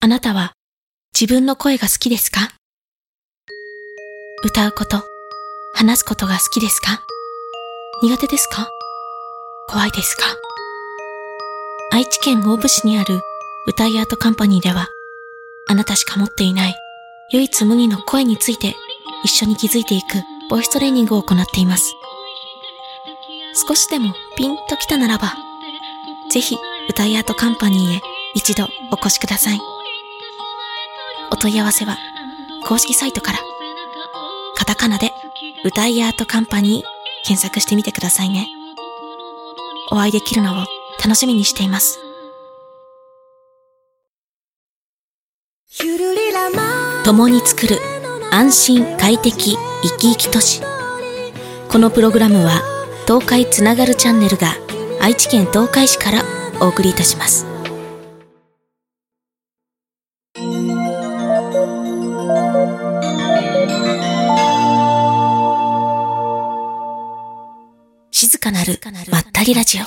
あなたは自分の声が好きですか？歌うこと、話すことが好きですか？苦手ですか？怖いですか？愛知県大府市にある歌いアートカンパニーでは、あなたしか持っていない唯一無二の声について一緒に気づいていくボイストレーニングを行っています。少しでもピンときたならば、ぜひ歌いアートカンパニーへ一度お越しください。お問い合わせは公式サイトから、カタカナで歌いアートカンパニー検索してみてくださいね。お会いできるのを楽しみにしています。共に作る安心快適生き生き都市このプログラムは東海つながるチャンネルが愛知県東海市からお送りいたしまするまったりラジオ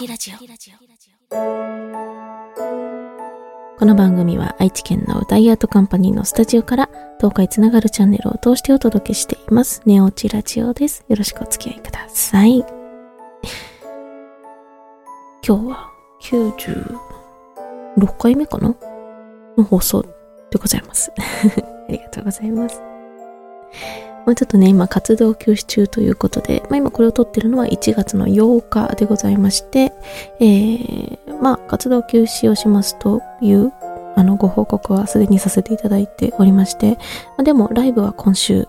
この番組は愛知県のダイアートカンパニーのスタジオから東海つながるチャンネルを通してお届けしています。ネオチラジオです。よろしくお付き合いください。今日は96回目かなの放送でございます。ありがとうございます。まあ、ちょっとね、今活動休止中ということで、まあ、今これを撮ってるのは1月の8日でございまして、えー、まあ活動休止をしますというあのご報告はすでにさせていただいておりまして、まあ、でもライブは今週、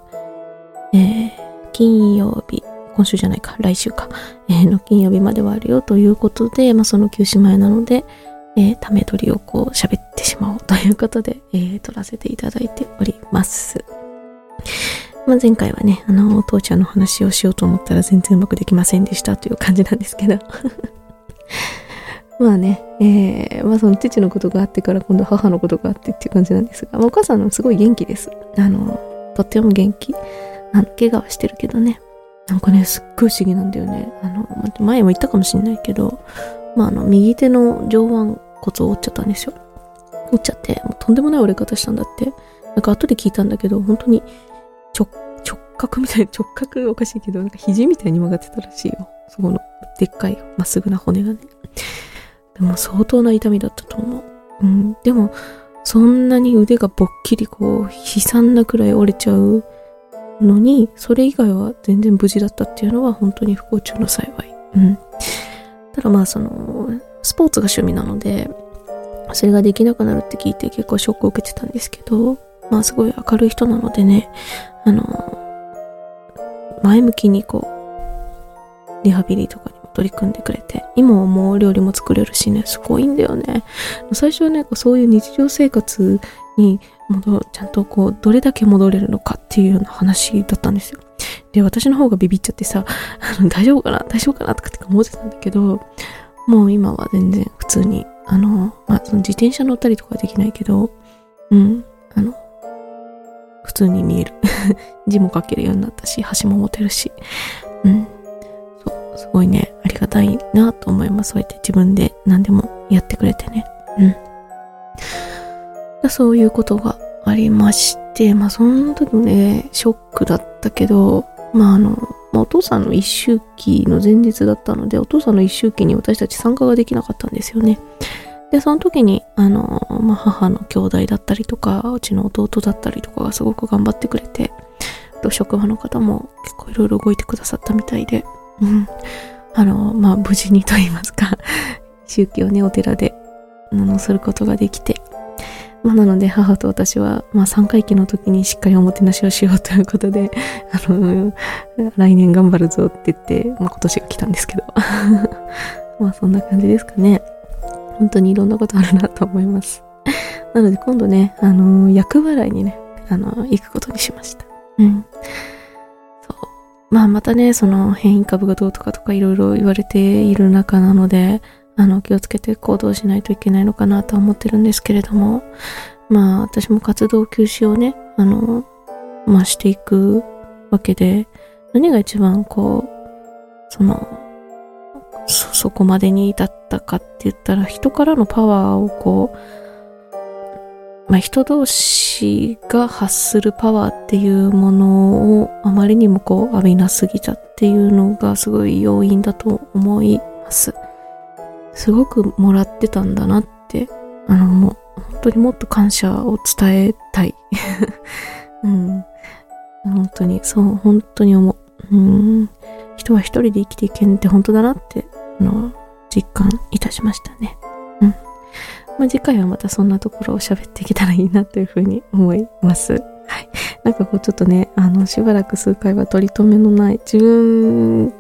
えー、金曜日、今週じゃないか、来週か、えーの金曜日まではあるよということで、まあその休止前なので、えー、ため撮りをこう喋ってしまおうということで、えー、撮らせていただいております。まあ、前回はね、あの、お父ちゃんの話をしようと思ったら全然うまくできませんでしたという感じなんですけど。まあね、えー、まあその父のことがあってから今度母のことがあってっていう感じなんですが、まあ、お母さんのすごい元気です。あの、とっても元気。あの、怪我はしてるけどね。なんかね、すっごい不思議なんだよね。あの、前も言ったかもしんないけど、まああの、右手の上腕骨を折っちゃったんですよ。折っちゃって、もうとんでもない折れ方したんだって。なんか後で聞いたんだけど、本当に直、直角みたいな、直角おかしいけど、なんか肘みたいに曲がってたらしいよ。そこの、でっかい、まっすぐな骨がね。でも相当な痛みだったと思う。うん。でも、そんなに腕がぼっきりこう、悲惨なくらい折れちゃうのに、それ以外は全然無事だったっていうのは本当に不幸中の幸い。うん。ただまあその、スポーツが趣味なので、それができなくなるって聞いて結構ショックを受けてたんですけど、まあすごい明るい人なのでね、あの、前向きにこう、リハビリとかにも取り組んでくれて、今はもう料理も作れるしね、すごいんだよね。最初はね、こうそういう日常生活に戻ちゃんとこう、どれだけ戻れるのかっていうような話だったんですよ。で、私の方がビビっちゃってさ、あの大丈夫かな大丈夫かなとかって思ってたんだけど、もう今は全然普通に、あの、まあ、その自転車乗ったりとかできないけど、うん、あの、普通に見える。字も書けるようになったし、箸も持てるし。うん。そう、すごいね、ありがたいなと思います。そうやって自分で何でもやってくれてね。うん。そういうことがありまして、まあその時もね、ショックだったけど、まああの、まあ、お父さんの一周期の前日だったので、お父さんの一周期に私たち参加ができなかったんですよね。で、その時に、あの、まあ、母の兄弟だったりとか、うちの弟だったりとかがすごく頑張ってくれて、と職場の方も結構いろいろ動いてくださったみたいで、うん。あの、まあ、無事にと言いますか、周期をね、お寺で、あの、することができて、まあ、なので母と私は、まあ、3回忌の時にしっかりおもてなしをしようということで、あの、来年頑張るぞって言って、まあ、今年が来たんですけど。まあ、そんな感じですかね。本当にいろんなことあるなと思います。なので今度ね、あの厄払いにね、あの行くことにしました。うん。そう。まあまたね、その変異株がどうとかとかいろいろ言われている中なので、あの、気をつけて行動しないといけないのかなとは思ってるんですけれども、まあ私も活動休止をね、あの、まあしていくわけで、何が一番こう、その、そ、そこまでに至ったかって言ったら、人からのパワーをこう、まあ、人同士が発するパワーっていうものをあまりにもこう浴びなすぎたっていうのがすごい要因だと思います。すごくもらってたんだなって、あのもう本当にもっと感謝を伝えたい。うん。本当に、そう、本当に思う。うん。人は一人で生きていけんって本当だなって、の、実感いたしましたね。うん。まあ、次回はまたそんなところを喋っていけたらいいなというふうに思います。はい。なんかこうちょっとね、あの、しばらく数回は取り留めのない自分、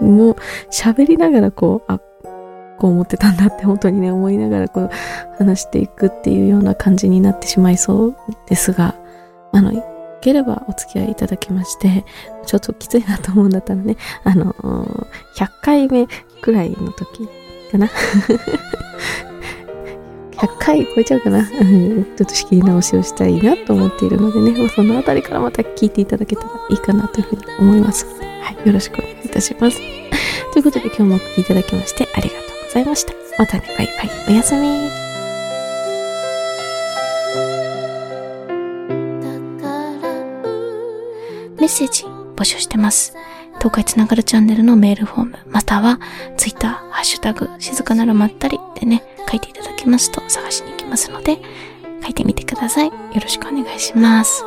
も喋りながらこう、あ、こう思ってたんだって本当にね、思いながらこう話していくっていうような感じになってしまいそうですが、あの、ければお付き合いいただきまして、ちょっときついなと思うんだったらね、あの、100回目くらいの時かな。100回超えちゃうかな。ちょっと仕切り直しをしたいなと思っているのでね、そのあたりからまた聞いていただけたらいいかなというふうに思います。はい、よろしくお願いいたします。ということで今日もお聴きいただきましてありがとうございました。またね、バイバイ。おやすみ。メッセージ募集してます。東海つながるチャンネルのメールフォーム、またはツイッター、ハッシュタグ、静かなるまったりでね、書いていただきますと探しに行きますので、書いてみてください。よろしくお願いします。